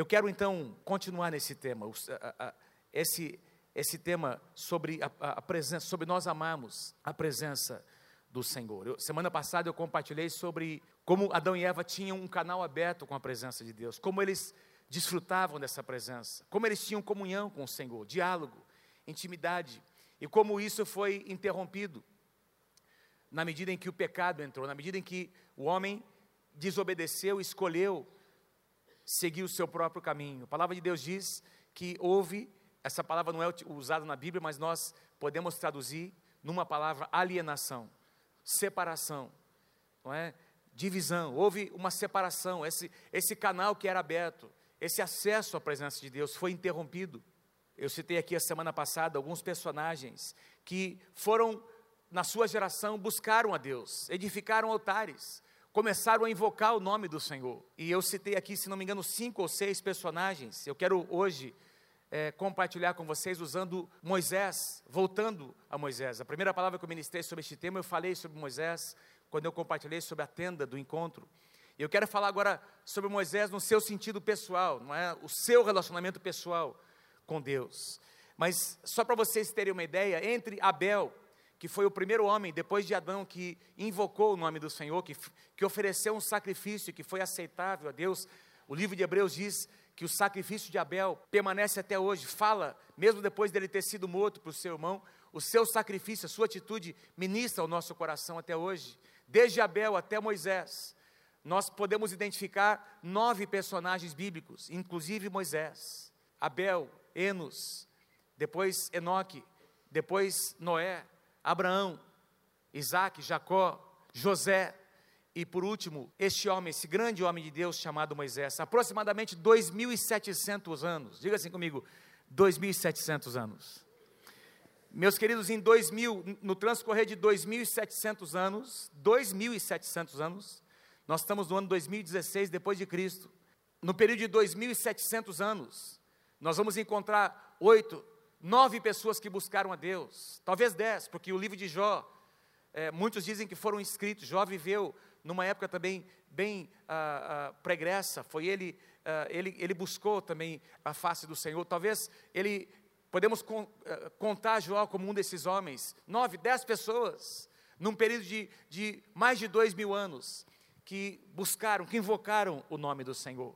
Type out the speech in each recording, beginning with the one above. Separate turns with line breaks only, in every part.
Eu quero então continuar nesse tema, esse, esse tema sobre a, a presença, sobre nós amarmos a presença do Senhor. Eu, semana passada eu compartilhei sobre como Adão e Eva tinham um canal aberto com a presença de Deus, como eles desfrutavam dessa presença, como eles tinham comunhão com o Senhor, diálogo, intimidade, e como isso foi interrompido na medida em que o pecado entrou, na medida em que o homem desobedeceu, escolheu seguir o seu próprio caminho. A palavra de Deus diz que houve, essa palavra não é usada na Bíblia, mas nós podemos traduzir numa palavra alienação, separação, não é? Divisão, houve uma separação, esse, esse canal que era aberto, esse acesso à presença de Deus foi interrompido. Eu citei aqui a semana passada alguns personagens que foram, na sua geração, buscaram a Deus, edificaram altares, começaram a invocar o nome do Senhor. E eu citei aqui, se não me engano, cinco ou seis personagens. Eu quero hoje é, compartilhar com vocês usando Moisés, voltando a Moisés. A primeira palavra que eu ministrei sobre este tema, eu falei sobre Moisés, quando eu compartilhei sobre a tenda do encontro. Eu quero falar agora sobre Moisés no seu sentido pessoal, não é? O seu relacionamento pessoal com Deus. Mas só para vocês terem uma ideia, entre Abel que foi o primeiro homem, depois de Adão, que invocou o nome do Senhor, que, que ofereceu um sacrifício que foi aceitável a Deus. O livro de Hebreus diz que o sacrifício de Abel permanece até hoje, fala, mesmo depois dele ter sido morto o seu irmão, o seu sacrifício, a sua atitude ministra ao nosso coração até hoje. Desde Abel até Moisés, nós podemos identificar nove personagens bíblicos, inclusive Moisés, Abel, Enos, depois Enoque, depois Noé, Abraão, Isaac, Jacó, José e por último, este homem, esse grande homem de Deus chamado Moisés, aproximadamente 2.700 anos. Diga assim comigo, 2.700 anos. Meus queridos, em 2000, no transcorrer de 2.700 anos, 2.700 anos, nós estamos no ano 2016 depois de Cristo. No período de 2.700 anos, nós vamos encontrar oito nove pessoas que buscaram a Deus, talvez dez, porque o livro de Jó, é, muitos dizem que foram escritos. Jó viveu numa época também bem ah, ah, pregressa, foi ele, ah, ele, ele buscou também a face do Senhor. Talvez ele, podemos con, contar Jó como um desses homens, nove, dez pessoas, num período de, de mais de dois mil anos, que buscaram, que invocaram o nome do Senhor.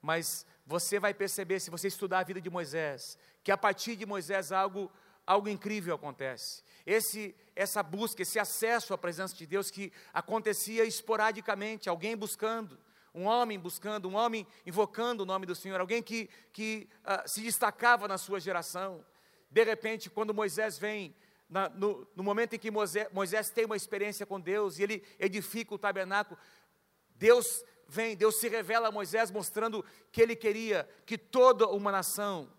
Mas você vai perceber, se você estudar a vida de Moisés, que a partir de Moisés algo, algo incrível acontece. Esse, essa busca, esse acesso à presença de Deus que acontecia esporadicamente, alguém buscando, um homem buscando, um homem invocando o nome do Senhor, alguém que, que uh, se destacava na sua geração. De repente, quando Moisés vem, na, no, no, momento em que Moisés, Moisés tem uma experiência com Deus e ele edifica o tabernáculo, Deus vem, Deus se revela a Moisés mostrando que ele queria que toda uma nação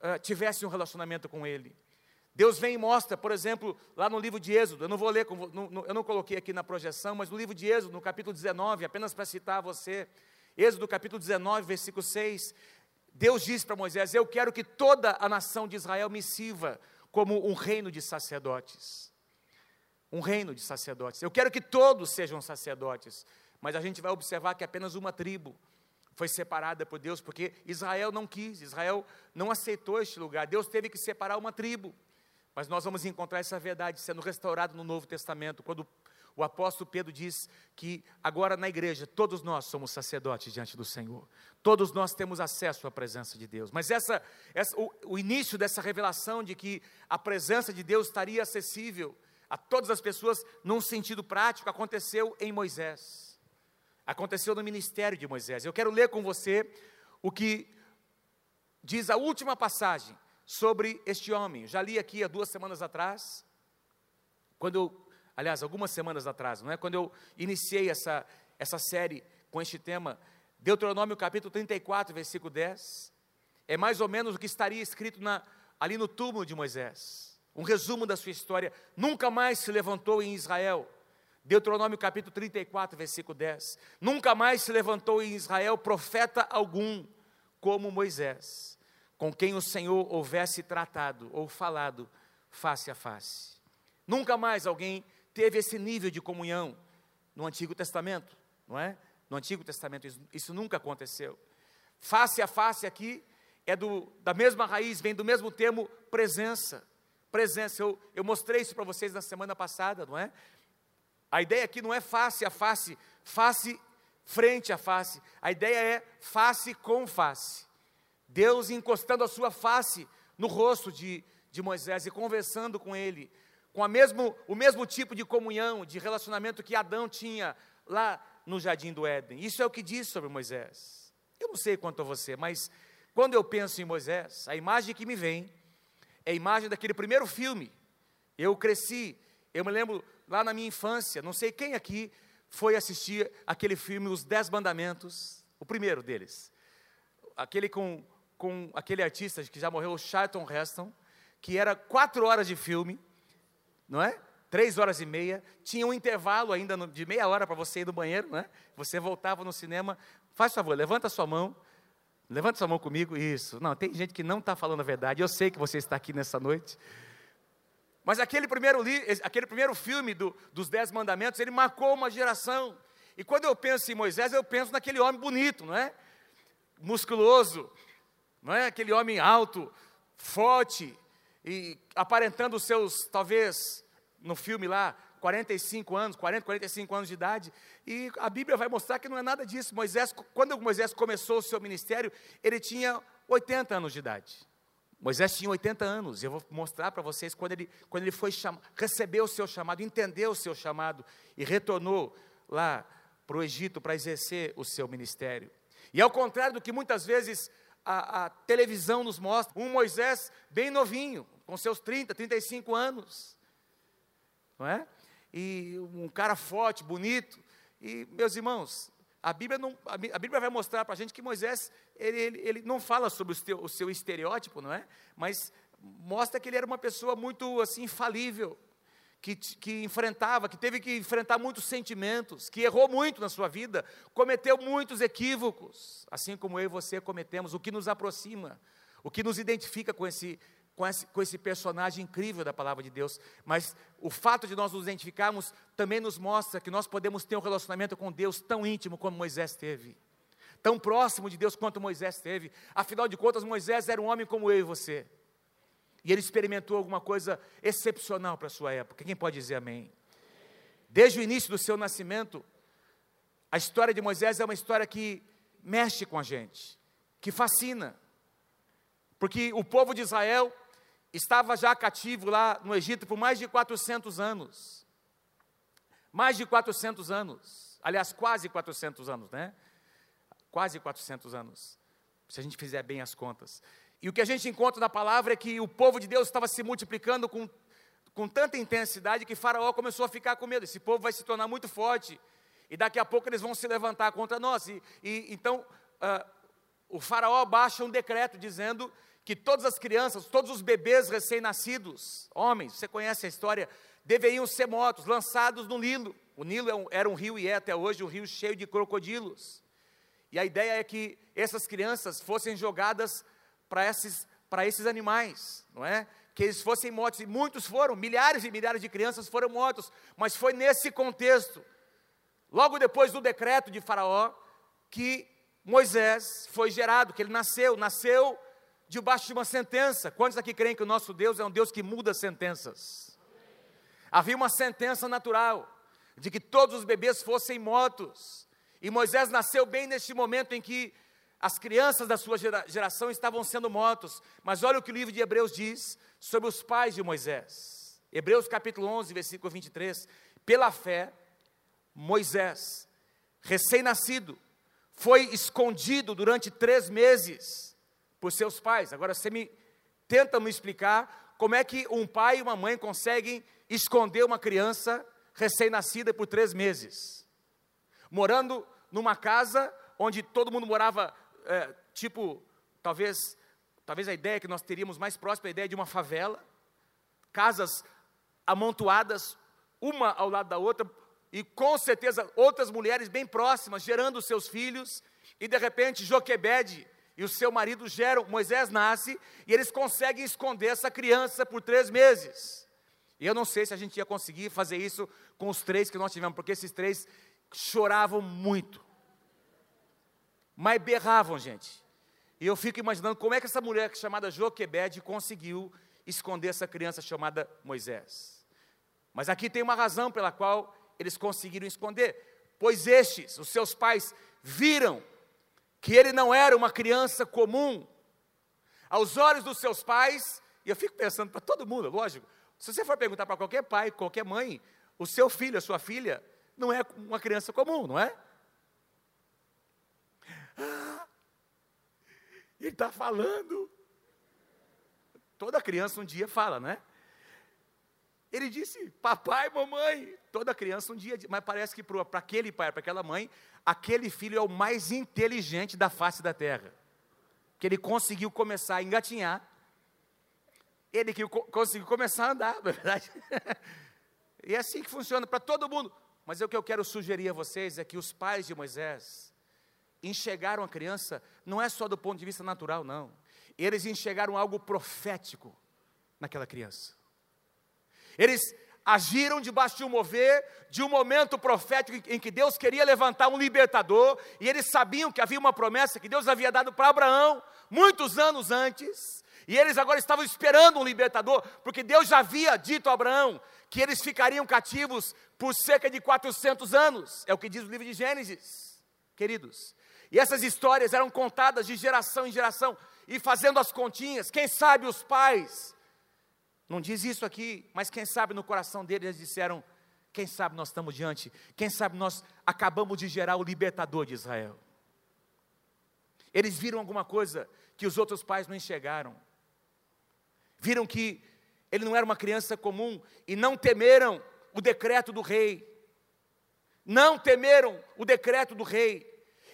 uh, tivesse um relacionamento com ele. Deus vem e mostra, por exemplo, lá no livro de Êxodo, eu não vou ler, eu não coloquei aqui na projeção, mas no livro de Êxodo, no capítulo 19, apenas para citar você, Êxodo capítulo 19, versículo 6, Deus diz para Moisés: Eu quero que toda a nação de Israel me sirva como um reino de sacerdotes. Um reino de sacerdotes. Eu quero que todos sejam sacerdotes. Mas a gente vai observar que apenas uma tribo foi separada por Deus, porque Israel não quis, Israel não aceitou este lugar. Deus teve que separar uma tribo. Mas nós vamos encontrar essa verdade sendo restaurada no Novo Testamento, quando o apóstolo Pedro diz que agora na igreja todos nós somos sacerdotes diante do Senhor, todos nós temos acesso à presença de Deus. Mas essa, essa o, o início dessa revelação de que a presença de Deus estaria acessível a todas as pessoas, num sentido prático, aconteceu em Moisés aconteceu no ministério de Moisés. Eu quero ler com você o que diz a última passagem sobre este homem. Já li aqui há duas semanas atrás, quando eu, aliás, algumas semanas atrás, não é? Quando eu iniciei essa, essa série com este tema, Deuteronômio capítulo 34, versículo 10, é mais ou menos o que estaria escrito na, ali no túmulo de Moisés. Um resumo da sua história. Nunca mais se levantou em Israel Deuteronômio capítulo 34, versículo 10. Nunca mais se levantou em Israel profeta algum como Moisés, com quem o Senhor houvesse tratado ou falado face a face. Nunca mais alguém teve esse nível de comunhão no Antigo Testamento, não é? No Antigo Testamento isso, isso nunca aconteceu. Face a face aqui é do, da mesma raiz, vem do mesmo termo presença. Presença, eu, eu mostrei isso para vocês na semana passada, não é? A ideia aqui não é face a face, face frente a face. A ideia é face com face. Deus encostando a sua face no rosto de, de Moisés e conversando com ele, com a mesmo, o mesmo tipo de comunhão, de relacionamento que Adão tinha lá no jardim do Éden. Isso é o que diz sobre Moisés. Eu não sei quanto a você, mas quando eu penso em Moisés, a imagem que me vem é a imagem daquele primeiro filme. Eu cresci, eu me lembro lá na minha infância, não sei quem aqui foi assistir aquele filme Os Dez Mandamentos, o primeiro deles. Aquele com, com aquele artista que já morreu, o Charlton Heston, que era quatro horas de filme, não é? três horas e meia, tinha um intervalo ainda de meia hora para você ir no banheiro, né? Você voltava no cinema. Faz favor, levanta sua mão. Levanta sua mão comigo. Isso. Não, tem gente que não está falando a verdade. Eu sei que você está aqui nessa noite. Mas aquele primeiro, aquele primeiro filme do, dos Dez Mandamentos, ele marcou uma geração. E quando eu penso em Moisés, eu penso naquele homem bonito, não é? Musculoso, não é? Aquele homem alto, forte, e aparentando os seus, talvez, no filme lá, 45 anos, 40, 45 anos de idade, e a Bíblia vai mostrar que não é nada disso. Moisés, quando Moisés começou o seu ministério, ele tinha 80 anos de idade. Moisés tinha 80 anos, eu vou mostrar para vocês quando ele, quando ele foi cham, recebeu o seu chamado, entendeu o seu chamado e retornou lá para o Egito para exercer o seu ministério. E ao contrário do que muitas vezes a, a televisão nos mostra, um Moisés bem novinho, com seus 30, 35 anos, não é? E um cara forte, bonito. E, meus irmãos, a Bíblia, não, a Bíblia vai mostrar para a gente que Moisés, ele, ele, ele não fala sobre o seu, o seu, estereótipo, não é? Mas mostra que ele era uma pessoa muito, assim, falível, que, que enfrentava, que teve que enfrentar muitos sentimentos, que errou muito na sua vida, cometeu muitos equívocos, assim como eu e você cometemos, o que nos aproxima, o que nos identifica com esse, com esse, com esse personagem incrível da palavra de Deus, mas o fato de nós nos identificarmos também nos mostra que nós podemos ter um relacionamento com Deus tão íntimo como Moisés teve, tão próximo de Deus quanto Moisés teve. Afinal de contas, Moisés era um homem como eu e você, e ele experimentou alguma coisa excepcional para a sua época. Quem pode dizer amém? Desde o início do seu nascimento, a história de Moisés é uma história que mexe com a gente, que fascina, porque o povo de Israel estava já cativo lá no Egito por mais de 400 anos. Mais de 400 anos. Aliás, quase 400 anos, né? Quase 400 anos. Se a gente fizer bem as contas. E o que a gente encontra na palavra é que o povo de Deus estava se multiplicando com, com tanta intensidade que Faraó começou a ficar com medo. Esse povo vai se tornar muito forte. E daqui a pouco eles vão se levantar contra nós. E, e então, uh, o Faraó baixa um decreto dizendo que todas as crianças, todos os bebês recém-nascidos, homens, você conhece a história, deveriam ser mortos, lançados no Nilo. O Nilo é era um rio e é até hoje um rio cheio de crocodilos. E a ideia é que essas crianças fossem jogadas para esses, esses animais, não é? Que eles fossem mortos. E muitos foram, milhares e milhares de crianças foram mortos. Mas foi nesse contexto, logo depois do decreto de Faraó, que Moisés foi gerado, que ele nasceu. Nasceu debaixo de uma sentença. Quantos aqui creem que o nosso Deus é um Deus que muda sentenças? Havia uma sentença natural de que todos os bebês fossem mortos. E Moisés nasceu bem neste momento em que as crianças da sua geração estavam sendo mortos. Mas olha o que o livro de Hebreus diz sobre os pais de Moisés. Hebreus capítulo 11, versículo 23. Pela fé, Moisés, recém-nascido, foi escondido durante três meses por seus pais. Agora você me tenta me explicar como é que um pai e uma mãe conseguem esconder uma criança recém-nascida por três meses, morando numa casa onde todo mundo morava, é, tipo, talvez, talvez a ideia que nós teríamos mais próxima é a ideia de uma favela, casas amontoadas, uma ao lado da outra, e com certeza outras mulheres bem próximas, gerando seus filhos, e de repente Joquebede, e o seu marido geram, Moisés nasce, e eles conseguem esconder essa criança por três meses. E eu não sei se a gente ia conseguir fazer isso com os três que nós tivemos, porque esses três choravam muito. Mas berravam, gente. E eu fico imaginando como é que essa mulher chamada Joquebede conseguiu esconder essa criança chamada Moisés. Mas aqui tem uma razão pela qual eles conseguiram esconder, pois estes, os seus pais, viram que ele não era uma criança comum. Aos olhos dos seus pais, e eu fico pensando para todo mundo, lógico, se você for perguntar para qualquer pai, qualquer mãe, o seu filho, a sua filha, não é uma criança comum, não é? Ah, ele está falando. Toda criança um dia fala, né? Ele disse, papai, mamãe. Toda criança um dia, mas parece que para aquele pai, para aquela mãe, aquele filho é o mais inteligente da face da terra. Que ele conseguiu começar a engatinhar. Ele que conseguiu começar a andar, na é verdade. e é assim que funciona para todo mundo. Mas o que eu quero sugerir a vocês é que os pais de Moisés enxergaram a criança, não é só do ponto de vista natural, não. Eles enxergaram algo profético naquela criança. Eles agiram debaixo de um mover, de um momento profético em que Deus queria levantar um libertador, e eles sabiam que havia uma promessa que Deus havia dado para Abraão muitos anos antes, e eles agora estavam esperando um libertador, porque Deus já havia dito a Abraão que eles ficariam cativos por cerca de 400 anos, é o que diz o livro de Gênesis, queridos. E essas histórias eram contadas de geração em geração, e fazendo as continhas, quem sabe os pais, não diz isso aqui, mas quem sabe no coração deles eles disseram: quem sabe nós estamos diante, quem sabe nós acabamos de gerar o libertador de Israel. Eles viram alguma coisa que os outros pais não enxergaram. Viram que ele não era uma criança comum e não temeram o decreto do rei. Não temeram o decreto do rei.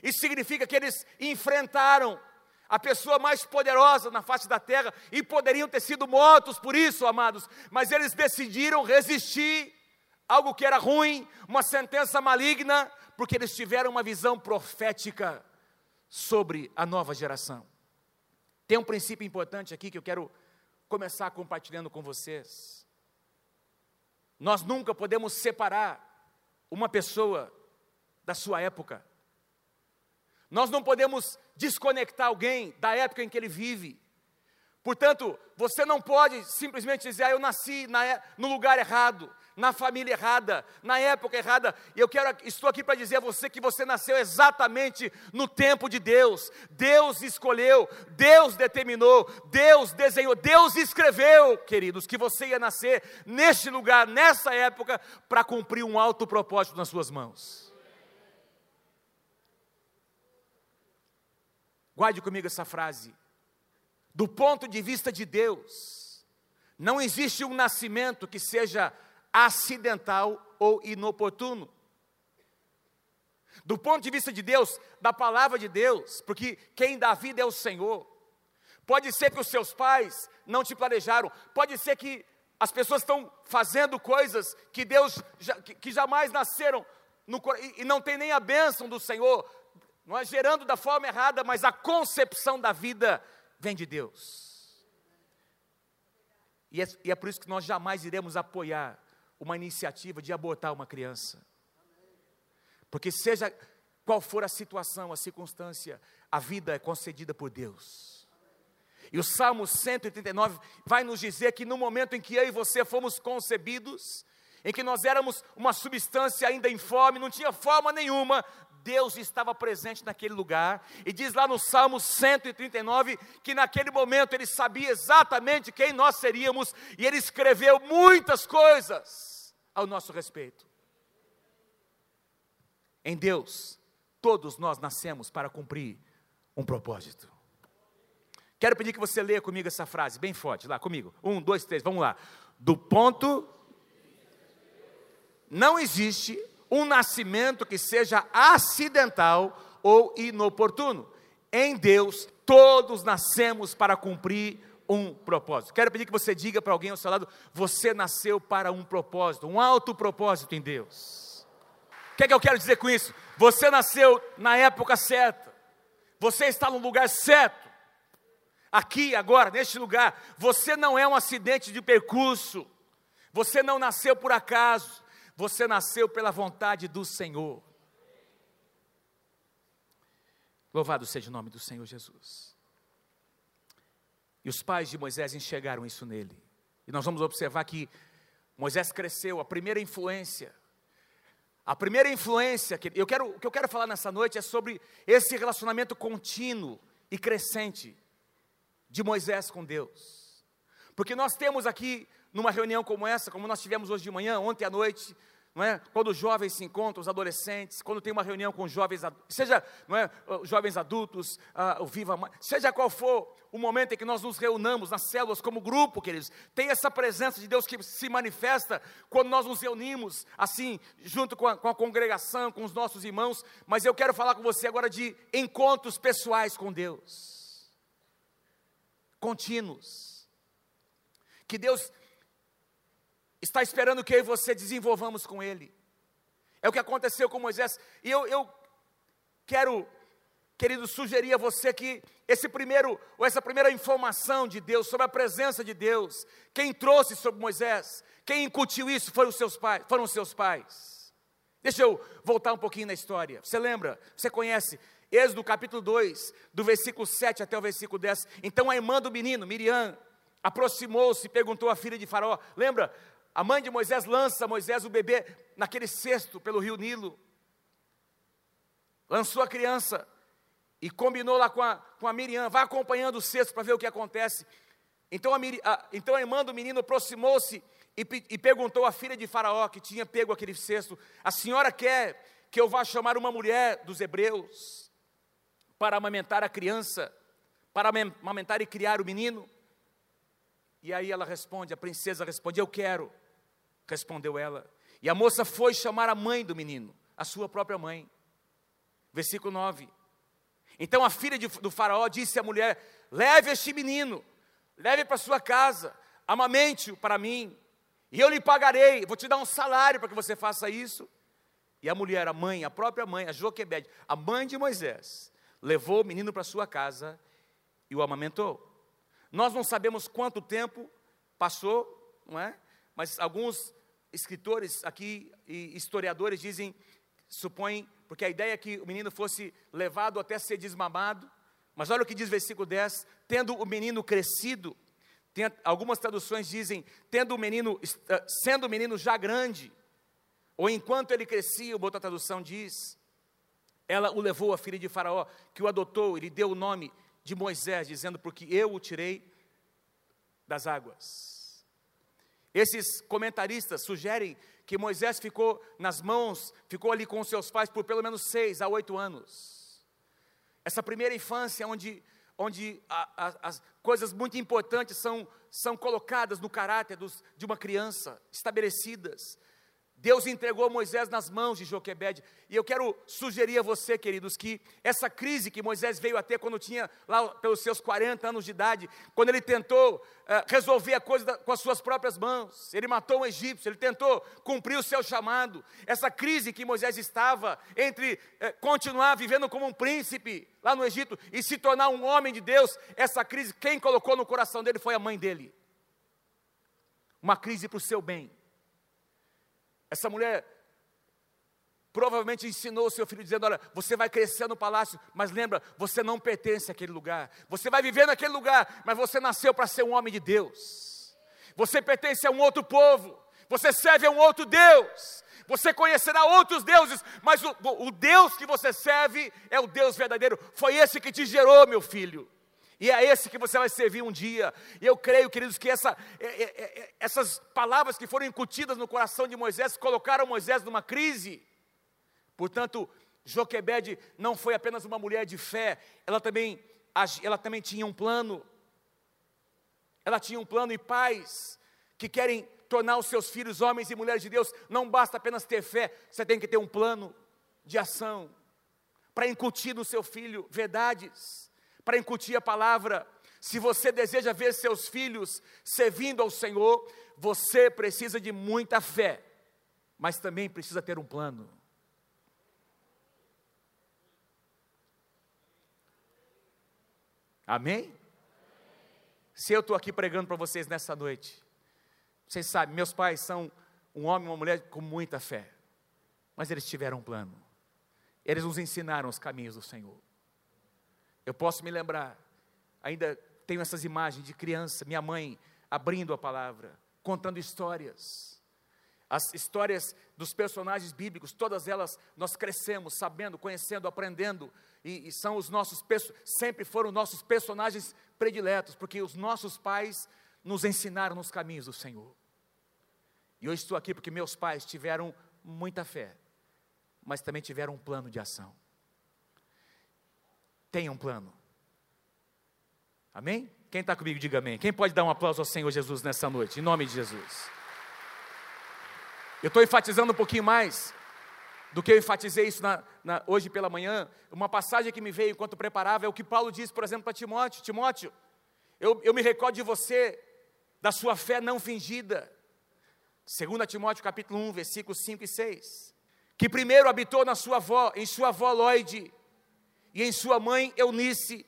Isso significa que eles enfrentaram a pessoa mais poderosa na face da terra e poderiam ter sido mortos por isso, amados, mas eles decidiram resistir algo que era ruim, uma sentença maligna, porque eles tiveram uma visão profética sobre a nova geração. Tem um princípio importante aqui que eu quero começar compartilhando com vocês. Nós nunca podemos separar uma pessoa da sua época. Nós não podemos desconectar alguém da época em que ele vive. Portanto, você não pode simplesmente dizer, ah, eu nasci na, é, no lugar errado, na família errada, na época errada. E eu quero, estou aqui para dizer a você que você nasceu exatamente no tempo de Deus. Deus escolheu, Deus determinou, Deus desenhou, Deus escreveu, queridos, que você ia nascer neste lugar, nessa época, para cumprir um alto propósito nas suas mãos. Guarde comigo essa frase. Do ponto de vista de Deus, não existe um nascimento que seja acidental ou inoportuno. Do ponto de vista de Deus, da palavra de Deus, porque quem dá vida é o Senhor. Pode ser que os seus pais não te planejaram, pode ser que as pessoas estão fazendo coisas que Deus que, jamais nasceram no, e, e não tem nem a bênção do Senhor, não é gerando da forma errada, mas a concepção da vida vem de Deus. E é, e é por isso que nós jamais iremos apoiar uma iniciativa de abortar uma criança. Porque seja qual for a situação, a circunstância, a vida é concedida por Deus. E o Salmo 139 vai nos dizer que no momento em que eu e você fomos concebidos, em que nós éramos uma substância ainda informe, não tinha forma nenhuma, Deus estava presente naquele lugar, e diz lá no Salmo 139 que naquele momento ele sabia exatamente quem nós seríamos, e ele escreveu muitas coisas ao nosso respeito. Em Deus, todos nós nascemos para cumprir um propósito. Quero pedir que você leia comigo essa frase, bem forte, lá comigo. Um, dois, três, vamos lá. Do ponto. Não existe um nascimento que seja acidental ou inoportuno. Em Deus, todos nascemos para cumprir um propósito. Quero pedir que você diga para alguém ao seu lado: você nasceu para um propósito, um alto propósito em Deus. O que é que eu quero dizer com isso? Você nasceu na época certa, você está no lugar certo, aqui, agora, neste lugar. Você não é um acidente de percurso, você não nasceu por acaso, você nasceu pela vontade do Senhor. Louvado seja o nome do Senhor Jesus. E os pais de Moisés enxergaram isso nele. E nós vamos observar que Moisés cresceu, a primeira influência. A primeira influência que eu quero, o que eu quero falar nessa noite é sobre esse relacionamento contínuo e crescente de Moisés com Deus. Porque nós temos aqui, numa reunião como essa, como nós tivemos hoje de manhã, ontem à noite, não é? Quando os jovens se encontram, os adolescentes, quando tem uma reunião com jovens, seja não é, jovens adultos, uh, o Viva seja qual for o momento em que nós nos reunamos nas células como grupo, queridos, tem essa presença de Deus que se manifesta quando nós nos reunimos, assim, junto com a, com a congregação, com os nossos irmãos, mas eu quero falar com você agora de encontros pessoais com Deus, contínuos, que Deus está esperando que eu e você desenvolvamos com Ele. É o que aconteceu com Moisés. E eu, eu quero, querido, sugerir a você que esse primeiro, ou essa primeira informação de Deus sobre a presença de Deus, quem trouxe sobre Moisés, quem incutiu isso foram os seus pais, foram os seus pais. Deixa eu voltar um pouquinho na história. Você lembra? Você conhece Êxodo capítulo 2, do versículo 7 até o versículo 10. Então a irmã do menino, Miriam, aproximou-se e perguntou à filha de Faraó: Lembra? A mãe de Moisés lança Moisés, o bebê, naquele cesto pelo rio Nilo. Lançou a criança e combinou lá com a, com a Miriam, vai acompanhando o cesto para ver o que acontece. Então a, a, então a irmã do menino aproximou-se e, e perguntou à filha de Faraó, que tinha pego aquele cesto: A senhora quer que eu vá chamar uma mulher dos hebreus para amamentar a criança, para amamentar e criar o menino? E aí ela responde, a princesa responde: Eu quero respondeu ela. E a moça foi chamar a mãe do menino, a sua própria mãe. Versículo 9. Então a filha de, do faraó disse à mulher: Leve este menino, leve para sua casa, amamente-o para mim, e eu lhe pagarei, vou te dar um salário para que você faça isso. E a mulher, a mãe, a própria mãe, a Joquebede, a mãe de Moisés, levou o menino para sua casa e o amamentou. Nós não sabemos quanto tempo passou, não é? Mas alguns escritores aqui e historiadores dizem, supõem, porque a ideia é que o menino fosse levado até ser desmamado, mas olha o que diz versículo 10: tendo o menino crescido, tem, algumas traduções dizem, tendo o menino, eh, sendo o menino já grande, ou enquanto ele crescia, uma outra tradução diz, ela o levou à filha de Faraó, que o adotou e lhe deu o nome de Moisés, dizendo, porque eu o tirei das águas. Esses comentaristas sugerem que Moisés ficou nas mãos, ficou ali com seus pais por pelo menos seis a oito anos. Essa primeira infância, onde, onde a, a, as coisas muito importantes são, são colocadas no caráter dos, de uma criança, estabelecidas. Deus entregou Moisés nas mãos de Joquebede. E eu quero sugerir a você, queridos, que essa crise que Moisés veio a ter quando tinha lá pelos seus 40 anos de idade, quando ele tentou uh, resolver a coisa da, com as suas próprias mãos, ele matou um egípcio, ele tentou cumprir o seu chamado. Essa crise que Moisés estava entre uh, continuar vivendo como um príncipe lá no Egito e se tornar um homem de Deus, essa crise, quem colocou no coração dele foi a mãe dele. Uma crise para o seu bem essa mulher provavelmente ensinou o seu filho dizendo: Olha, você vai crescer no palácio, mas lembra, você não pertence àquele lugar. Você vai viver naquele lugar, mas você nasceu para ser um homem de Deus. Você pertence a um outro povo. Você serve a um outro Deus. Você conhecerá outros deuses, mas o, o Deus que você serve é o Deus verdadeiro. Foi esse que te gerou, meu filho. E é esse que você vai servir um dia. E eu creio, queridos, que essa, é, é, é, essas palavras que foram incutidas no coração de Moisés colocaram Moisés numa crise. Portanto, Joquebede não foi apenas uma mulher de fé, ela também, ela também tinha um plano. Ela tinha um plano e pais que querem tornar os seus filhos homens e mulheres de Deus. Não basta apenas ter fé, você tem que ter um plano de ação para incutir no seu filho verdades para incutir a palavra. Se você deseja ver seus filhos servindo ao Senhor, você precisa de muita fé, mas também precisa ter um plano. Amém? Se eu estou aqui pregando para vocês nessa noite, vocês sabem, meus pais são um homem e uma mulher com muita fé, mas eles tiveram um plano, eles nos ensinaram os caminhos do Senhor. Eu posso me lembrar, ainda tenho essas imagens de criança, minha mãe abrindo a palavra, contando histórias. As histórias dos personagens bíblicos, todas elas nós crescemos sabendo, conhecendo, aprendendo, e, e são os nossos, sempre foram nossos personagens prediletos, porque os nossos pais nos ensinaram nos caminhos do Senhor. E eu estou aqui porque meus pais tiveram muita fé, mas também tiveram um plano de ação. Tenha um plano. Amém? Quem está comigo, diga amém. Quem pode dar um aplauso ao Senhor Jesus nessa noite, em nome de Jesus? Eu estou enfatizando um pouquinho mais do que eu enfatizei isso na, na, hoje pela manhã. Uma passagem que me veio enquanto preparava é o que Paulo diz, por exemplo, para Timóteo: Timóteo, eu, eu me recordo de você, da sua fé não fingida. 2 Timóteo capítulo 1, versículos 5 e 6. Que primeiro habitou na sua avó, em sua avó Loide, e em sua mãe Eunice,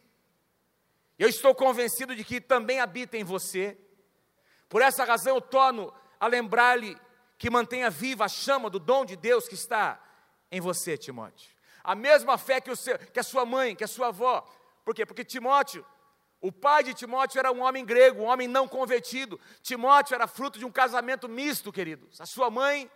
eu estou convencido de que também habita em você. Por essa razão eu torno a lembrar-lhe que mantenha viva a chama do dom de Deus que está em você, Timóteo. A mesma fé que, o seu, que a sua mãe, que a sua avó. Por quê? Porque Timóteo, o pai de Timóteo era um homem grego, um homem não convertido. Timóteo era fruto de um casamento misto, queridos. A sua mãe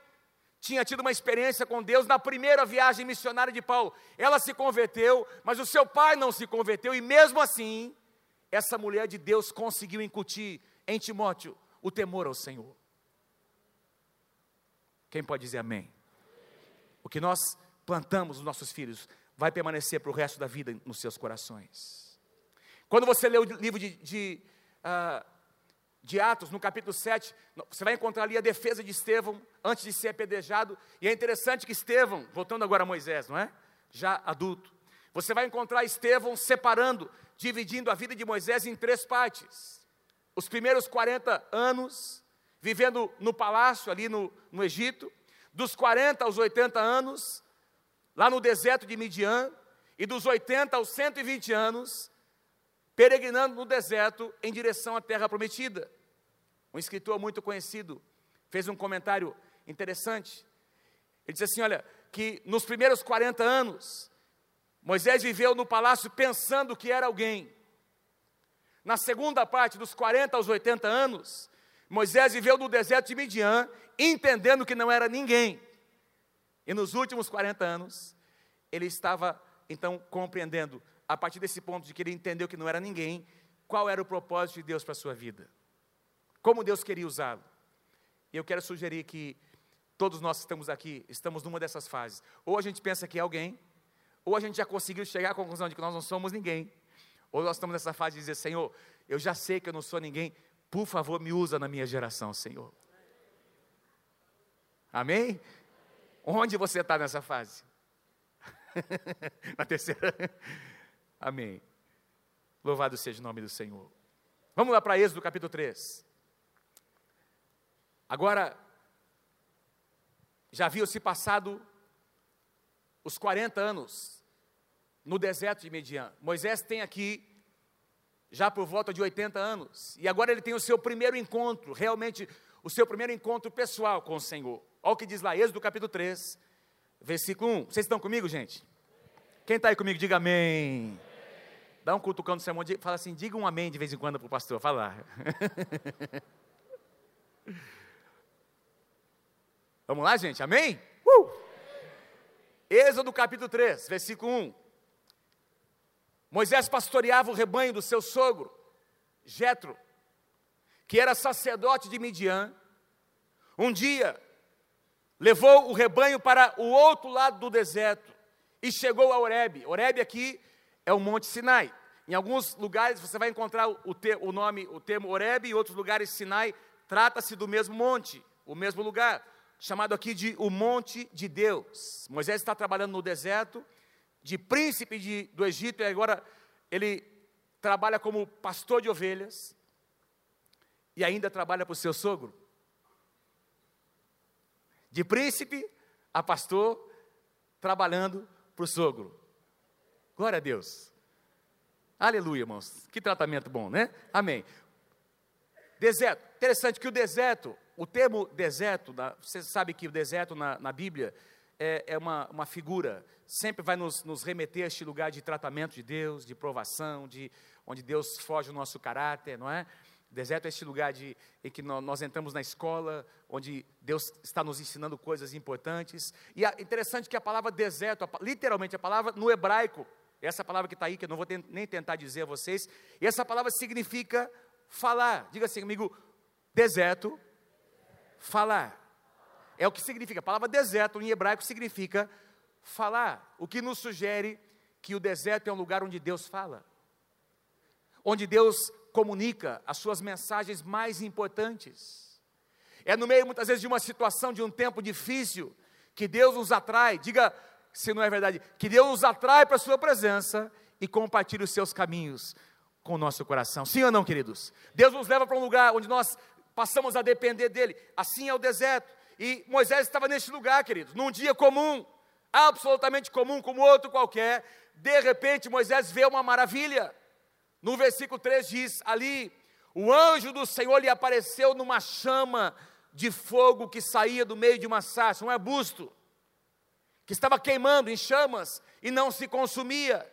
tinha tido uma experiência com Deus na primeira viagem missionária de Paulo. Ela se converteu, mas o seu pai não se converteu, e mesmo assim, essa mulher de Deus conseguiu incutir em Timóteo o temor ao Senhor. Quem pode dizer amém? O que nós plantamos nos nossos filhos vai permanecer para o resto da vida nos seus corações. Quando você lê o livro de, de, uh, de, Atos, no capítulo 7, você vai encontrar ali a defesa de Estevão antes de ser apedrejado. E é interessante que Estevão, voltando agora a Moisés, não é? Já adulto, você vai encontrar Estevão separando dividindo a vida de Moisés em três partes. Os primeiros 40 anos, vivendo no palácio ali no, no Egito, dos 40 aos 80 anos, lá no deserto de Midian, e dos 80 aos 120 anos, peregrinando no deserto em direção à terra prometida. Um escritor muito conhecido fez um comentário interessante. Ele disse assim: olha, que nos primeiros 40 anos, Moisés viveu no palácio pensando que era alguém. Na segunda parte, dos 40 aos 80 anos, Moisés viveu no deserto de Midian, entendendo que não era ninguém. E nos últimos 40 anos, ele estava então compreendendo, a partir desse ponto de que ele entendeu que não era ninguém, qual era o propósito de Deus para a sua vida. Como Deus queria usá-lo. E eu quero sugerir que todos nós que estamos aqui, estamos numa dessas fases. Ou a gente pensa que é alguém, ou a gente já conseguiu chegar à conclusão de que nós não somos ninguém, ou nós estamos nessa fase de dizer: Senhor, eu já sei que eu não sou ninguém, por favor, me usa na minha geração, Senhor. Amém? Onde você está nessa fase? na terceira. Amém. Louvado seja o nome do Senhor. Vamos lá para Êxodo capítulo 3. Agora, já viu-se passado os 40 anos no deserto de Median. Moisés tem aqui já por volta de 80 anos, e agora ele tem o seu primeiro encontro, realmente o seu primeiro encontro pessoal com o Senhor. Olha o que diz lá, Êxodo capítulo 3, versículo 1. Vocês estão comigo, gente? Quem está aí comigo, diga amém. Dá um cutucão no sermão, fala assim, diga um amém de vez em quando para o pastor, fala. Vamos lá, gente, amém? Uh! Êxodo capítulo 3, versículo 1. Moisés pastoreava o rebanho do seu sogro, Jetro, que era sacerdote de Midian. Um dia, levou o rebanho para o outro lado do deserto e chegou a Oreb. Oreb aqui é o Monte Sinai. Em alguns lugares você vai encontrar o, te, o nome, o termo Oreb, e em outros lugares Sinai trata-se do mesmo monte, o mesmo lugar, chamado aqui de o Monte de Deus. Moisés está trabalhando no deserto de príncipe de, do Egito e agora ele trabalha como pastor de ovelhas e ainda trabalha para o seu sogro. De príncipe a pastor, trabalhando para o sogro. Glória a Deus. Aleluia, irmãos. Que tratamento bom, né? Amém. Deserto. Interessante que o deserto, o termo deserto, você sabe que o deserto na, na Bíblia é, é uma, uma figura, sempre vai nos, nos remeter a este lugar de tratamento de Deus, de provação, de onde Deus foge o nosso caráter, não é? Deserto é este lugar de, em que nós entramos na escola, onde Deus está nos ensinando coisas importantes. E é interessante que a palavra deserto, literalmente a palavra no hebraico, essa palavra que está aí, que eu não vou nem tentar dizer a vocês, e essa palavra significa falar. Diga assim, amigo, deserto, falar. É o que significa. A palavra deserto em hebraico significa falar. O que nos sugere que o deserto é um lugar onde Deus fala. Onde Deus comunica as suas mensagens mais importantes. É no meio, muitas vezes, de uma situação, de um tempo difícil, que Deus nos atrai, diga se não é verdade, que Deus nos atrai para a Sua presença e compartilha os seus caminhos com o nosso coração. Sim ou não, queridos? Deus nos leva para um lugar onde nós passamos a depender dEle. Assim é o deserto. E Moisés estava neste lugar, queridos, num dia comum, absolutamente comum, como outro qualquer. De repente, Moisés vê uma maravilha. No versículo 3 diz: ali, o anjo do Senhor lhe apareceu numa chama de fogo que saía do meio de uma sarça, um arbusto, que estava queimando em chamas e não se consumia.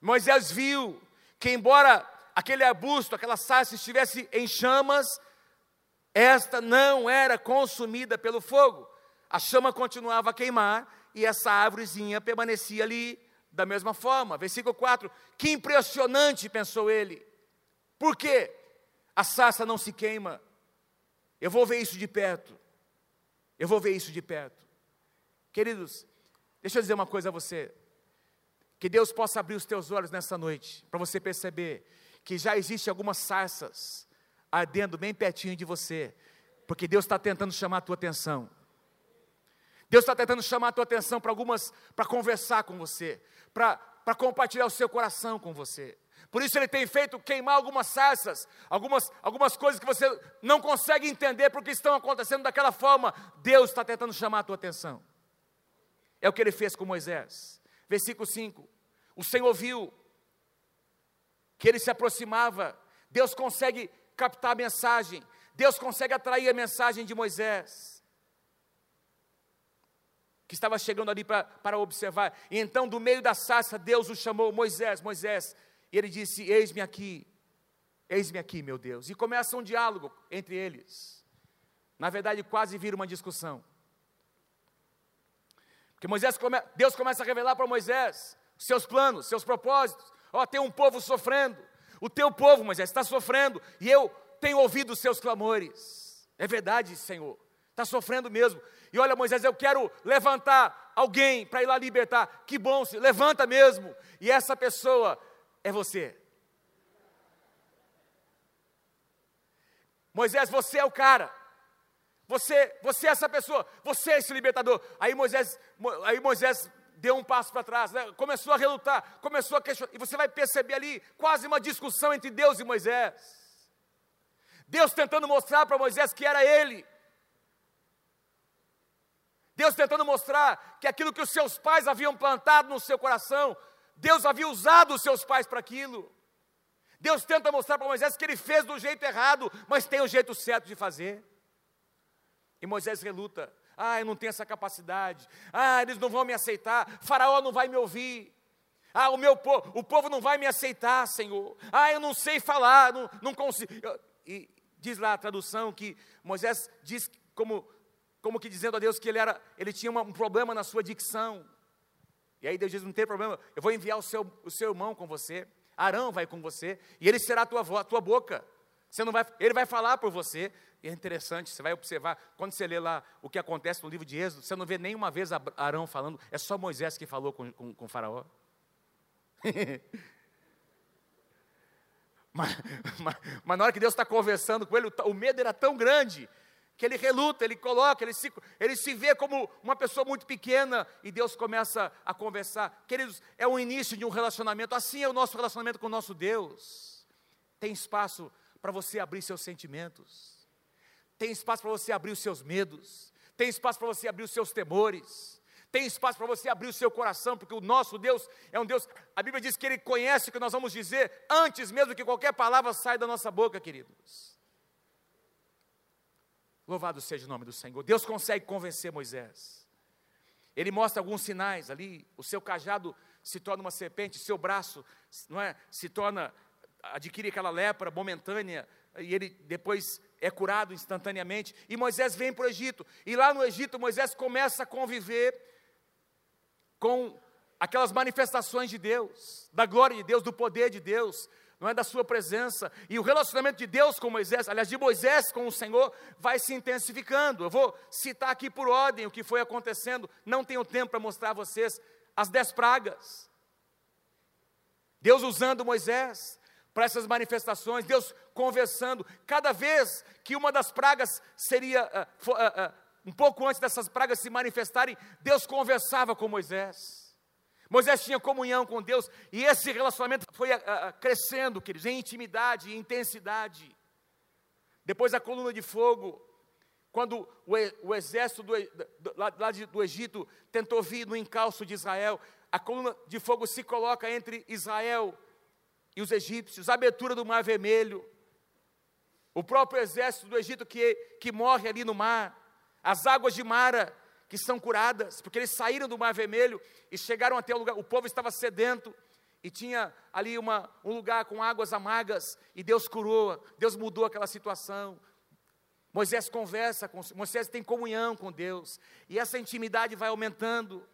Moisés viu que, embora aquele arbusto, aquela sarça estivesse em chamas, esta não era consumida pelo fogo. A chama continuava a queimar e essa árvorezinha permanecia ali da mesma forma. Versículo 4: Que impressionante, pensou ele. Por quê? A sarça não se queima. Eu vou ver isso de perto. Eu vou ver isso de perto. Queridos, deixa eu dizer uma coisa a você. Que Deus possa abrir os teus olhos nessa noite, para você perceber que já existe algumas sarças ardendo bem pertinho de você, porque Deus está tentando chamar a tua atenção. Deus está tentando chamar a tua atenção para algumas, para conversar com você, para compartilhar o seu coração com você. Por isso ele tem feito queimar algumas sarças, algumas, algumas coisas que você não consegue entender porque estão acontecendo daquela forma. Deus está tentando chamar a tua atenção. É o que ele fez com Moisés. Versículo 5. O Senhor viu que ele se aproximava. Deus consegue captar a mensagem. Deus consegue atrair a mensagem de Moisés que estava chegando ali para observar. E então, do meio da sarça, Deus o chamou, Moisés, Moisés. E ele disse: Eis-me aqui, eis-me aqui, meu Deus. E começa um diálogo entre eles. Na verdade, quase vira uma discussão. Porque Moisés come, Deus começa a revelar para Moisés seus planos, seus propósitos. Ó, oh, tem um povo sofrendo. O teu povo, Moisés, está sofrendo. E eu tenho ouvido os seus clamores. É verdade, Senhor. Está sofrendo mesmo. E olha, Moisés, eu quero levantar alguém para ir lá libertar. Que bom, se levanta mesmo. E essa pessoa é você. Moisés, você é o cara. Você, você é essa pessoa. Você é esse libertador. Aí Moisés, aí Moisés deu um passo para trás, né? começou a relutar, começou a questionar. E você vai perceber ali quase uma discussão entre Deus e Moisés. Deus tentando mostrar para Moisés que era ele Deus tentando mostrar que aquilo que os seus pais haviam plantado no seu coração, Deus havia usado os seus pais para aquilo. Deus tenta mostrar para Moisés que ele fez do jeito errado, mas tem o jeito certo de fazer. E Moisés reluta: ah, eu não tenho essa capacidade, ah, eles não vão me aceitar, Faraó não vai me ouvir. Ah, o meu povo, o povo não vai me aceitar, Senhor. Ah, eu não sei falar, não, não consigo. E diz lá a tradução que Moisés diz como como que dizendo a Deus que ele, era, ele tinha um problema na sua dicção. E aí Deus diz: não tem problema, eu vou enviar o seu, o seu irmão com você, Arão vai com você, e ele será a tua, tua boca. Você não vai, ele vai falar por você. E é interessante, você vai observar, quando você lê lá o que acontece no livro de Êxodo, você não vê nenhuma vez Arão falando, é só Moisés que falou com, com, com Faraó. mas, mas, mas, na hora que Deus está conversando com ele, o, o medo era tão grande que ele reluta, ele coloca, ele se, ele se vê como uma pessoa muito pequena e Deus começa a conversar. Queridos, é o início de um relacionamento, assim é o nosso relacionamento com o nosso Deus. Tem espaço para você abrir seus sentimentos, tem espaço para você abrir os seus medos, tem espaço para você abrir os seus temores, tem espaço para você abrir o seu coração, porque o nosso Deus é um Deus, a Bíblia diz que Ele conhece o que nós vamos dizer antes mesmo que qualquer palavra saia da nossa boca, queridos. Louvado seja o nome do Senhor. Deus consegue convencer Moisés. Ele mostra alguns sinais ali. O seu cajado se torna uma serpente, seu braço não é, se torna adquire aquela lepra momentânea e ele depois é curado instantaneamente. E Moisés vem para o Egito. E lá no Egito, Moisés começa a conviver com aquelas manifestações de Deus, da glória de Deus, do poder de Deus, não é da sua presença. E o relacionamento de Deus com Moisés, aliás, de Moisés com o Senhor, vai se intensificando. Eu vou citar aqui por ordem o que foi acontecendo, não tenho tempo para mostrar a vocês as dez pragas. Deus usando Moisés para essas manifestações, Deus conversando. Cada vez que uma das pragas seria, uh, uh, uh, um pouco antes dessas pragas se manifestarem, Deus conversava com Moisés. Moisés tinha comunhão com Deus e esse relacionamento foi crescendo, queridos, em intimidade, em intensidade. Depois a coluna de fogo, quando o, exército do, do, lá, do Egito tentou vir no encalço de Israel, a coluna de fogo se coloca entre Israel e os egípcios, a abertura do Mar Vermelho, o próprio exército do Egito que, que morre ali no mar, as águas de Mara que são curadas, porque eles saíram do Mar Vermelho e chegaram até o lugar, o povo estava sedento, e tinha ali uma, um lugar com águas amargas, e Deus curou, Deus mudou aquela situação. Moisés conversa com Moisés tem comunhão com Deus, e essa intimidade vai aumentando.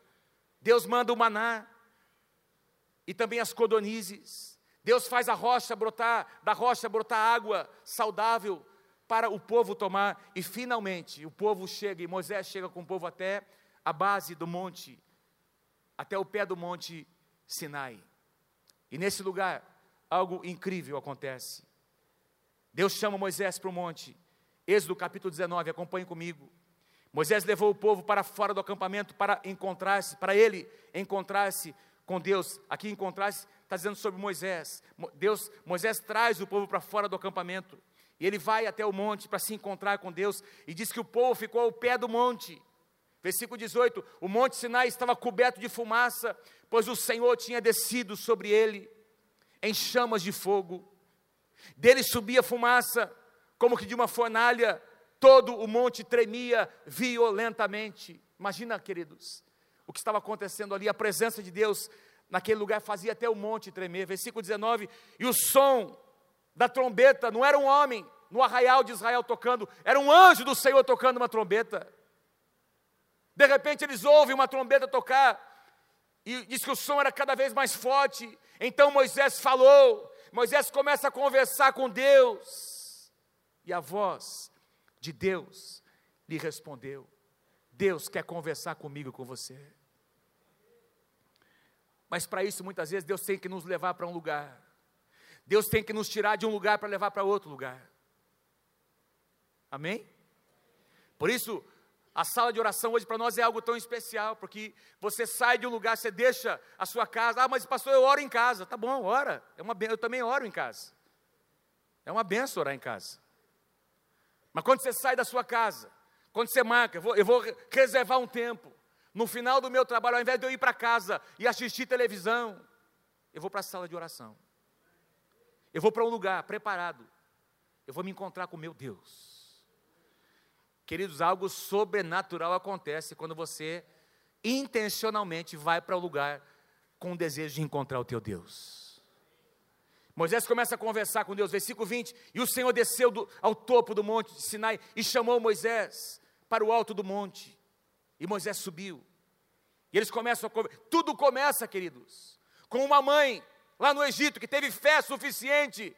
Deus manda o maná, e também as codonizes. Deus faz a rocha brotar, da rocha brotar água saudável para o povo tomar, e finalmente o povo chega, e Moisés chega com o povo até a base do monte, até o pé do monte Sinai. E nesse lugar, algo incrível acontece. Deus chama Moisés para o monte, Êxodo capítulo 19, acompanhe comigo. Moisés levou o povo para fora do acampamento para encontrar-se, para ele encontrar-se com Deus. Aqui encontrar-se está dizendo sobre Moisés. Deus, Moisés traz o povo para fora do acampamento. E ele vai até o monte para se encontrar com Deus, e diz que o povo ficou ao pé do monte. Versículo 18: O monte Sinai estava coberto de fumaça, pois o Senhor tinha descido sobre ele em chamas de fogo. Dele subia fumaça, como que de uma fornalha, todo o monte tremia violentamente. Imagina, queridos, o que estava acontecendo ali, a presença de Deus naquele lugar fazia até o monte tremer. Versículo 19: E o som da trombeta não era um homem no arraial de Israel tocando, era um anjo do Senhor tocando uma trombeta. De repente eles ouvem uma trombeta tocar, e diz que o som era cada vez mais forte. Então Moisés falou, Moisés começa a conversar com Deus, e a voz de Deus lhe respondeu: Deus quer conversar comigo e com você. Mas para isso, muitas vezes, Deus tem que nos levar para um lugar Deus tem que nos tirar de um lugar para levar para outro lugar. Amém? Por isso, a sala de oração hoje para nós é algo tão especial, porque você sai de um lugar, você deixa a sua casa. Ah, mas pastor, eu oro em casa. Tá bom, ora. É uma, eu também oro em casa. É uma benção orar em casa. Mas quando você sai da sua casa, quando você marca, eu vou, eu vou reservar um tempo. No final do meu trabalho, ao invés de eu ir para casa e assistir televisão, eu vou para a sala de oração. Eu vou para um lugar preparado. Eu vou me encontrar com meu Deus. Queridos, algo sobrenatural acontece quando você intencionalmente vai para o um lugar com o desejo de encontrar o teu Deus. Moisés começa a conversar com Deus, versículo 20: E o Senhor desceu do, ao topo do monte de Sinai e chamou Moisés para o alto do monte. E Moisés subiu. E eles começam a. Tudo começa, queridos, com uma mãe lá no Egito, que teve fé suficiente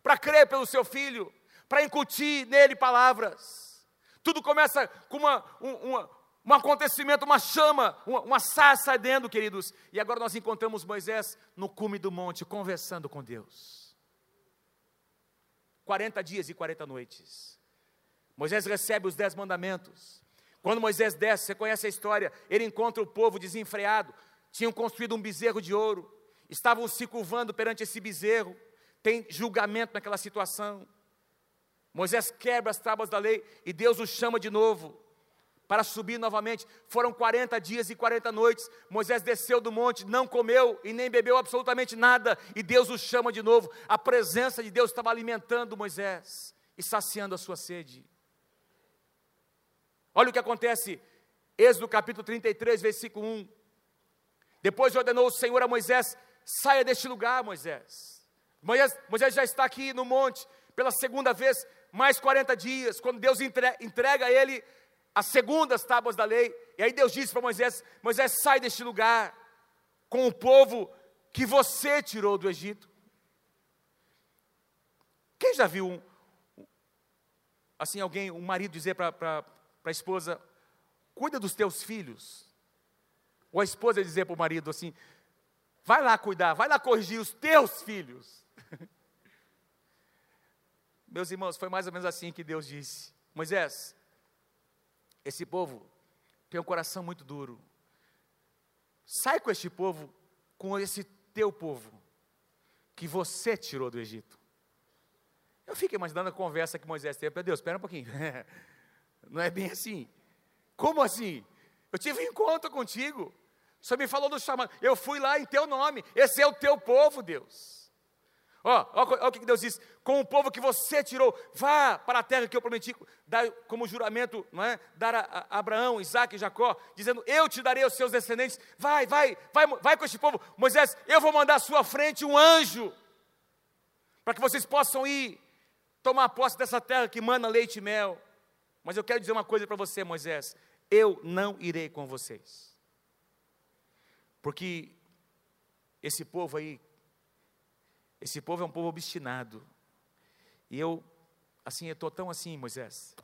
para crer pelo seu filho, para incutir nele palavras. Tudo começa com uma, um, uma, um acontecimento, uma chama, uma, uma ardendo, queridos. E agora nós encontramos Moisés no cume do monte, conversando com Deus. 40 dias e 40 noites. Moisés recebe os dez mandamentos. Quando Moisés desce, você conhece a história, ele encontra o povo desenfreado, tinham construído um bezerro de ouro, estavam se curvando perante esse bezerro, tem julgamento naquela situação. Moisés quebra as tábuas da lei e Deus o chama de novo para subir novamente. Foram 40 dias e 40 noites. Moisés desceu do monte, não comeu e nem bebeu absolutamente nada, e Deus o chama de novo. A presença de Deus estava alimentando Moisés e saciando a sua sede. Olha o que acontece, Êxodo capítulo 33, versículo 1. Depois ordenou o Senhor a Moisés: Saia deste lugar, Moisés. Moisés, Moisés já está aqui no monte pela segunda vez, mais 40 dias, quando Deus entrega a ele as segundas tábuas da lei. E aí Deus disse para Moisés: Moisés, sai deste lugar com o povo que você tirou do Egito. Quem já viu um, assim alguém, um marido dizer para a esposa: cuida dos teus filhos? Ou a esposa dizer para o marido assim: vai lá cuidar, vai lá corrigir os teus filhos. Meus irmãos, foi mais ou menos assim que Deus disse: Moisés, esse povo tem um coração muito duro. Sai com este povo, com esse teu povo, que você tirou do Egito. Eu fico imaginando a conversa que Moisés teve para Deus. Espera um pouquinho. Não é bem assim. Como assim? Eu tive um encontro contigo. Senhor me falou do chamado. Eu fui lá em teu nome. Esse é o teu povo, Deus. Ó, ó, o que Deus diz: com o povo que você tirou, vá para a terra que eu prometi, dar como juramento, não é? Dar a, a Abraão, Isaac e Jacó, dizendo: Eu te darei os seus descendentes. Vai, vai, vai, vai com este povo. Moisés, eu vou mandar à sua frente um anjo, para que vocês possam ir tomar posse dessa terra que mana leite e mel. Mas eu quero dizer uma coisa para você, Moisés: eu não irei com vocês, porque esse povo aí esse povo é um povo obstinado. E eu, assim, eu estou tão assim, Moisés,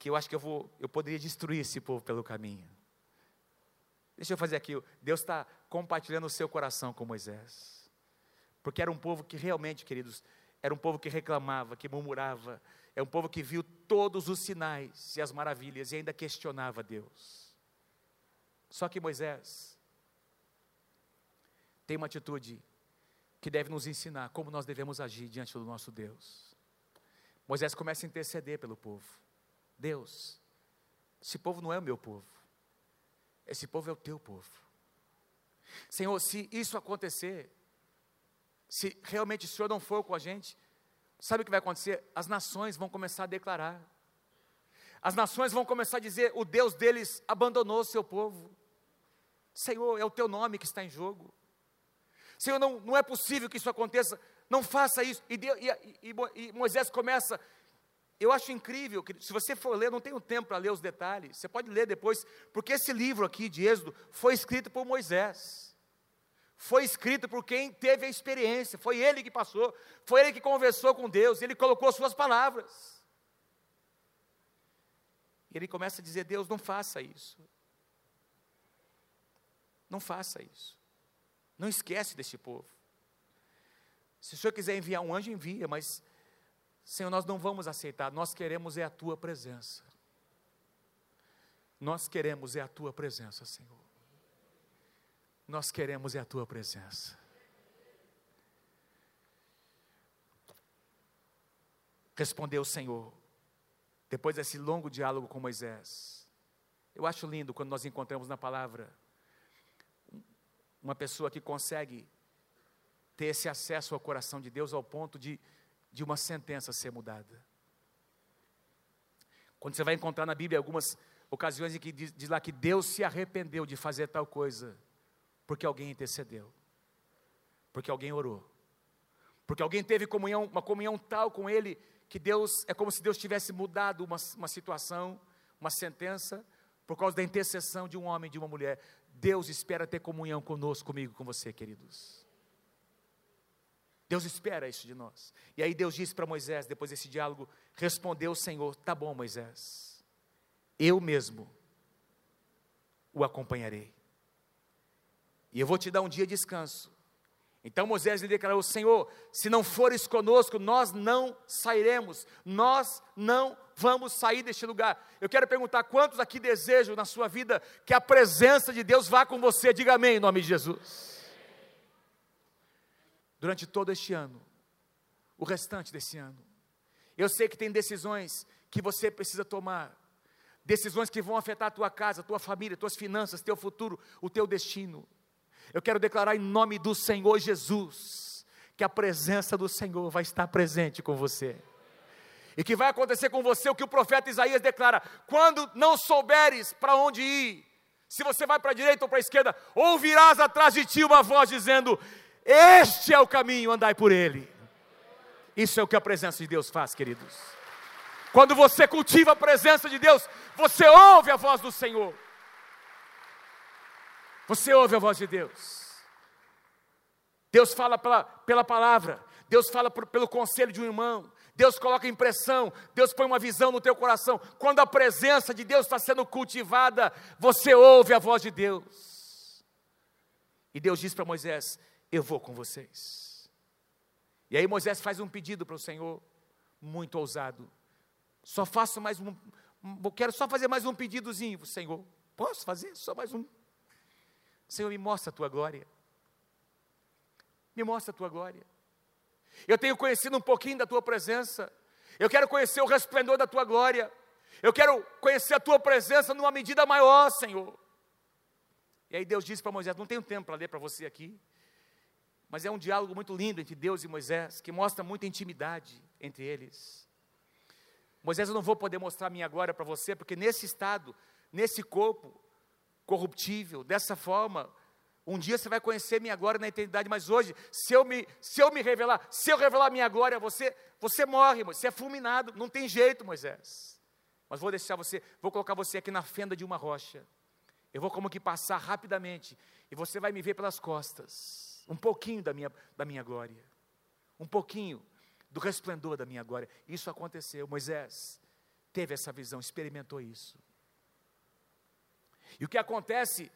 que eu acho que eu vou, eu poderia destruir esse povo pelo caminho. Deixa eu fazer aqui, Deus está compartilhando o seu coração com Moisés. Porque era um povo que realmente, queridos, era um povo que reclamava, que murmurava, é um povo que viu todos os sinais e as maravilhas e ainda questionava Deus. Só que Moisés tem uma atitude que deve nos ensinar como nós devemos agir diante do nosso Deus. Moisés começa a interceder pelo povo. Deus, esse povo não é o meu povo, esse povo é o teu povo. Senhor, se isso acontecer, se realmente o Senhor não for com a gente, sabe o que vai acontecer? As nações vão começar a declarar, as nações vão começar a dizer: o Deus deles abandonou o seu povo. Senhor, é o teu nome que está em jogo. Senhor, não, não é possível que isso aconteça, não faça isso. E, Deus, e, e, e Moisés começa, eu acho incrível, que se você for ler, não tenho tempo para ler os detalhes, você pode ler depois, porque esse livro aqui de Êxodo foi escrito por Moisés. Foi escrito por quem teve a experiência, foi ele que passou, foi ele que conversou com Deus, ele colocou suas palavras. E ele começa a dizer: Deus, não faça isso. Não faça isso. Não esquece deste povo. Se o Senhor quiser enviar um anjo, envia, mas, Senhor, nós não vamos aceitar, nós queremos é a tua presença. Nós queremos é a tua presença, Senhor. Nós queremos é a tua presença. Respondeu o Senhor, depois desse longo diálogo com Moisés. Eu acho lindo quando nós encontramos na palavra uma pessoa que consegue ter esse acesso ao coração de Deus ao ponto de, de uma sentença ser mudada. Quando você vai encontrar na Bíblia algumas ocasiões em que diz, diz lá que Deus se arrependeu de fazer tal coisa, porque alguém intercedeu, porque alguém orou, porque alguém teve comunhão, uma comunhão tal com Ele, que Deus, é como se Deus tivesse mudado uma, uma situação, uma sentença, por causa da intercessão de um homem e de uma mulher. Deus espera ter comunhão conosco, comigo, com você, queridos. Deus espera isso de nós. E aí Deus disse para Moisés, depois desse diálogo, respondeu o Senhor: Tá bom, Moisés, eu mesmo o acompanharei. E eu vou te dar um dia de descanso. Então Moisés lhe declarou: Senhor, se não fores conosco, nós não sairemos, nós não vamos sair deste lugar. Eu quero perguntar: quantos aqui desejam na sua vida que a presença de Deus vá com você? Diga amém em nome de Jesus. Durante todo este ano, o restante desse ano, eu sei que tem decisões que você precisa tomar, decisões que vão afetar a tua casa, a tua família, tuas finanças, teu futuro, o teu destino. Eu quero declarar em nome do Senhor Jesus, que a presença do Senhor vai estar presente com você. E que vai acontecer com você o que o profeta Isaías declara: quando não souberes para onde ir, se você vai para a direita ou para a esquerda, ouvirás atrás de ti uma voz dizendo: Este é o caminho, andai por ele. Isso é o que a presença de Deus faz, queridos. Quando você cultiva a presença de Deus, você ouve a voz do Senhor. Você ouve a voz de Deus. Deus fala pela, pela palavra, Deus fala por, pelo conselho de um irmão, Deus coloca impressão, Deus põe uma visão no teu coração. Quando a presença de Deus está sendo cultivada, você ouve a voz de Deus. E Deus diz para Moisés: Eu vou com vocês. E aí Moisés faz um pedido para o Senhor, muito ousado. Só faço mais um, quero só fazer mais um pedidozinho, Senhor. Posso fazer? Só mais um. Senhor, me mostra a tua glória. Me mostra a tua glória. Eu tenho conhecido um pouquinho da tua presença. Eu quero conhecer o resplendor da tua glória. Eu quero conhecer a tua presença numa medida maior, Senhor. E aí Deus disse para Moisés: Não tenho tempo para ler para você aqui, mas é um diálogo muito lindo entre Deus e Moisés, que mostra muita intimidade entre eles. Moisés, eu não vou poder mostrar minha glória para você, porque nesse estado, nesse corpo corruptível, dessa forma, um dia você vai conhecer minha glória na eternidade, mas hoje, se eu me, se eu me revelar, se eu revelar minha glória você, você morre, você é fulminado, não tem jeito, Moisés. Mas vou deixar você, vou colocar você aqui na fenda de uma rocha. Eu vou como que passar rapidamente e você vai me ver pelas costas. Um pouquinho da minha, da minha glória. Um pouquinho do resplendor da minha glória. Isso aconteceu. Moisés teve essa visão, experimentou isso. E o que acontece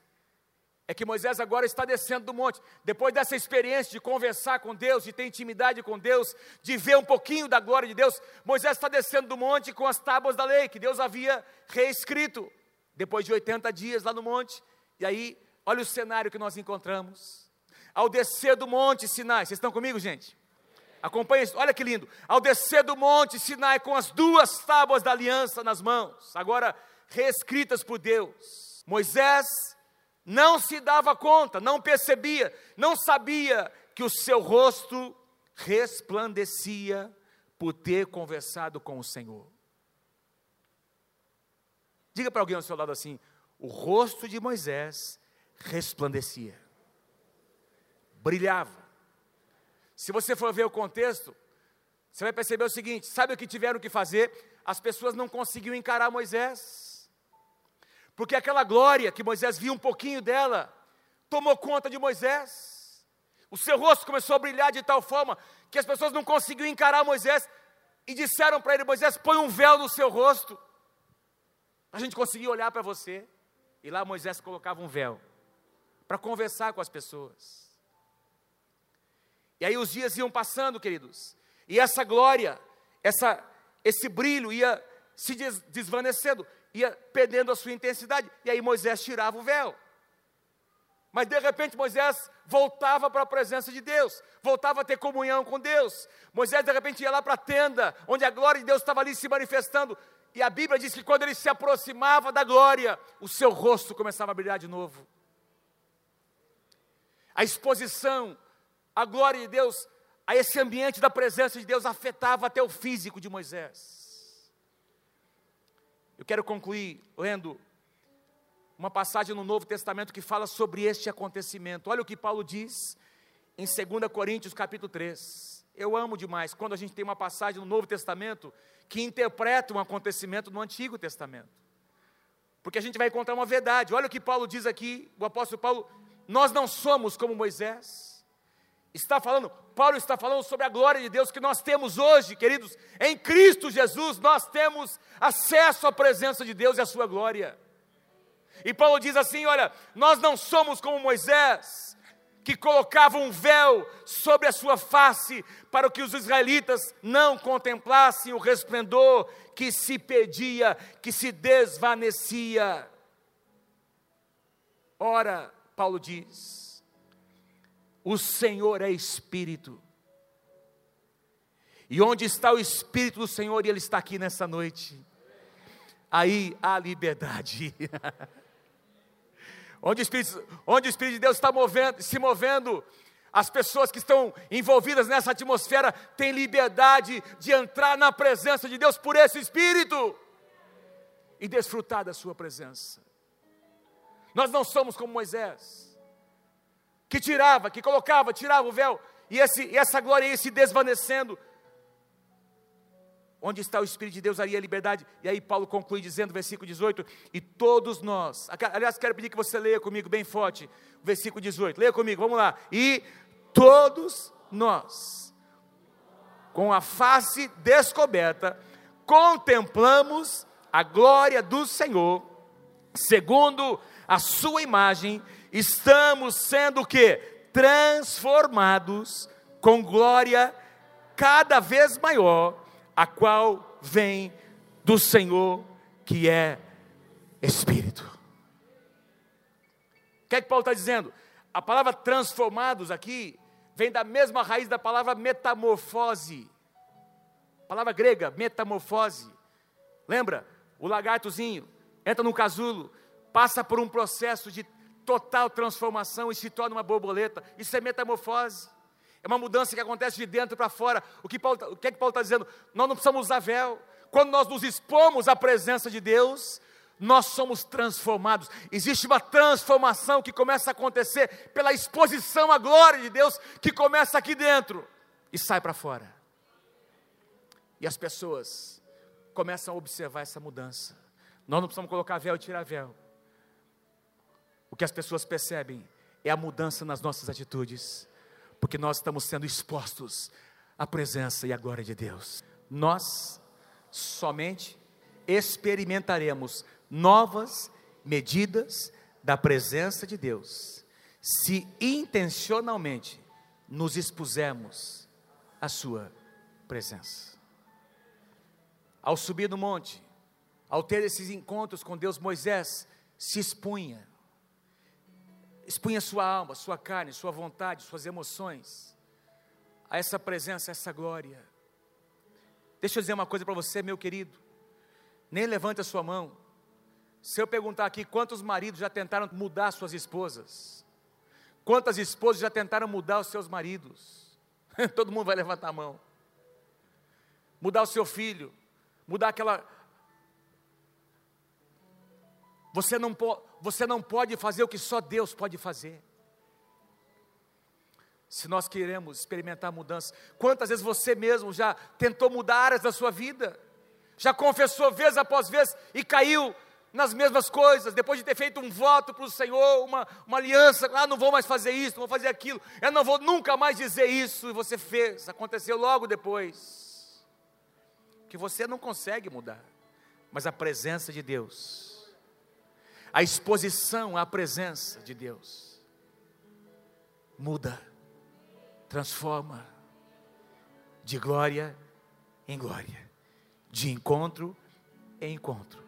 é que Moisés agora está descendo do monte, depois dessa experiência de conversar com Deus, de ter intimidade com Deus, de ver um pouquinho da glória de Deus, Moisés está descendo do monte com as tábuas da lei, que Deus havia reescrito, depois de 80 dias lá no monte, e aí, olha o cenário que nós encontramos, ao descer do monte Sinai, vocês estão comigo gente? Acompanhe isso, olha que lindo. Ao descer do monte Sinai com as duas tábuas da aliança nas mãos, agora reescritas por Deus, Moisés não se dava conta, não percebia, não sabia que o seu rosto resplandecia por ter conversado com o Senhor. Diga para alguém ao seu lado assim: o rosto de Moisés resplandecia, brilhava. Se você for ver o contexto, você vai perceber o seguinte: sabe o que tiveram que fazer? As pessoas não conseguiam encarar Moisés, porque aquela glória que Moisés viu um pouquinho dela, tomou conta de Moisés. O seu rosto começou a brilhar de tal forma que as pessoas não conseguiam encarar Moisés e disseram para ele: Moisés, põe um véu no seu rosto, a gente conseguir olhar para você. E lá Moisés colocava um véu para conversar com as pessoas. E aí os dias iam passando, queridos, e essa glória, essa, esse brilho ia se des, desvanecendo, ia perdendo a sua intensidade, e aí Moisés tirava o véu. Mas de repente Moisés voltava para a presença de Deus, voltava a ter comunhão com Deus. Moisés de repente ia lá para a tenda, onde a glória de Deus estava ali se manifestando. E a Bíblia diz que quando ele se aproximava da glória, o seu rosto começava a brilhar de novo. A exposição a glória de Deus, a esse ambiente da presença de Deus afetava até o físico de Moisés. Eu quero concluir lendo uma passagem no Novo Testamento que fala sobre este acontecimento. Olha o que Paulo diz em 2 Coríntios capítulo 3. Eu amo demais quando a gente tem uma passagem no Novo Testamento que interpreta um acontecimento no Antigo Testamento. Porque a gente vai encontrar uma verdade. Olha o que Paulo diz aqui, o apóstolo Paulo, nós não somos como Moisés, está falando, Paulo está falando sobre a glória de Deus que nós temos hoje, queridos, em Cristo Jesus, nós temos acesso à presença de Deus e à sua glória. E Paulo diz assim: olha, nós não somos como Moisés, que colocava um véu sobre a sua face para que os israelitas não contemplassem o resplendor que se perdia, que se desvanecia. Ora, Paulo diz, o Senhor é Espírito. E onde está o Espírito do Senhor, e Ele está aqui nessa noite, aí há liberdade. onde, o Espírito, onde o Espírito de Deus está movendo, se movendo, as pessoas que estão envolvidas nessa atmosfera têm liberdade de entrar na presença de Deus por esse Espírito e desfrutar da Sua presença. Nós não somos como Moisés que tirava, que colocava, tirava o véu, e, esse, e essa glória ia se desvanecendo. Onde está o Espírito de Deus, aí a liberdade. E aí Paulo conclui dizendo, versículo 18: E todos nós, aliás, quero pedir que você leia comigo bem forte, versículo 18, leia comigo, vamos lá. E todos nós, com a face descoberta, contemplamos a glória do Senhor, segundo a sua imagem, estamos sendo o que? Transformados com glória cada vez maior, a qual vem do Senhor, que é Espírito. O que é que Paulo está dizendo? A palavra transformados aqui vem da mesma raiz da palavra metamorfose. Palavra grega, metamorfose. Lembra? O lagartozinho entra no casulo, passa por um processo de total transformação e se torna uma borboleta. Isso é metamorfose. É uma mudança que acontece de dentro para fora. O que, Paulo, tá, o que é que Paulo está dizendo? Nós não precisamos usar véu. Quando nós nos expomos à presença de Deus, nós somos transformados. Existe uma transformação que começa a acontecer pela exposição à glória de Deus, que começa aqui dentro e sai para fora. E as pessoas começam a observar essa mudança. Nós não precisamos colocar véu e tirar véu. O que as pessoas percebem é a mudança nas nossas atitudes, porque nós estamos sendo expostos à presença e à glória de Deus. Nós somente experimentaremos novas medidas da presença de Deus, se intencionalmente nos expusermos à Sua presença. Ao subir no monte, ao ter esses encontros com Deus, Moisés se expunha, expunha sua alma, sua carne, sua vontade, suas emoções, a essa presença, a essa glória. Deixa eu dizer uma coisa para você, meu querido, nem levante a sua mão, se eu perguntar aqui quantos maridos já tentaram mudar suas esposas, quantas esposas já tentaram mudar os seus maridos, todo mundo vai levantar a mão. Mudar o seu filho, mudar aquela. Você não, você não pode fazer o que só Deus pode fazer. Se nós queremos experimentar mudança, quantas vezes você mesmo já tentou mudar áreas da sua vida, já confessou vez após vez e caiu nas mesmas coisas, depois de ter feito um voto para o Senhor, uma, uma aliança, ah, não vou mais fazer isso, não vou fazer aquilo, eu não vou nunca mais dizer isso, e você fez, aconteceu logo depois, que você não consegue mudar, mas a presença de Deus, a exposição à presença de Deus, muda, transforma, de glória em glória, de encontro em encontro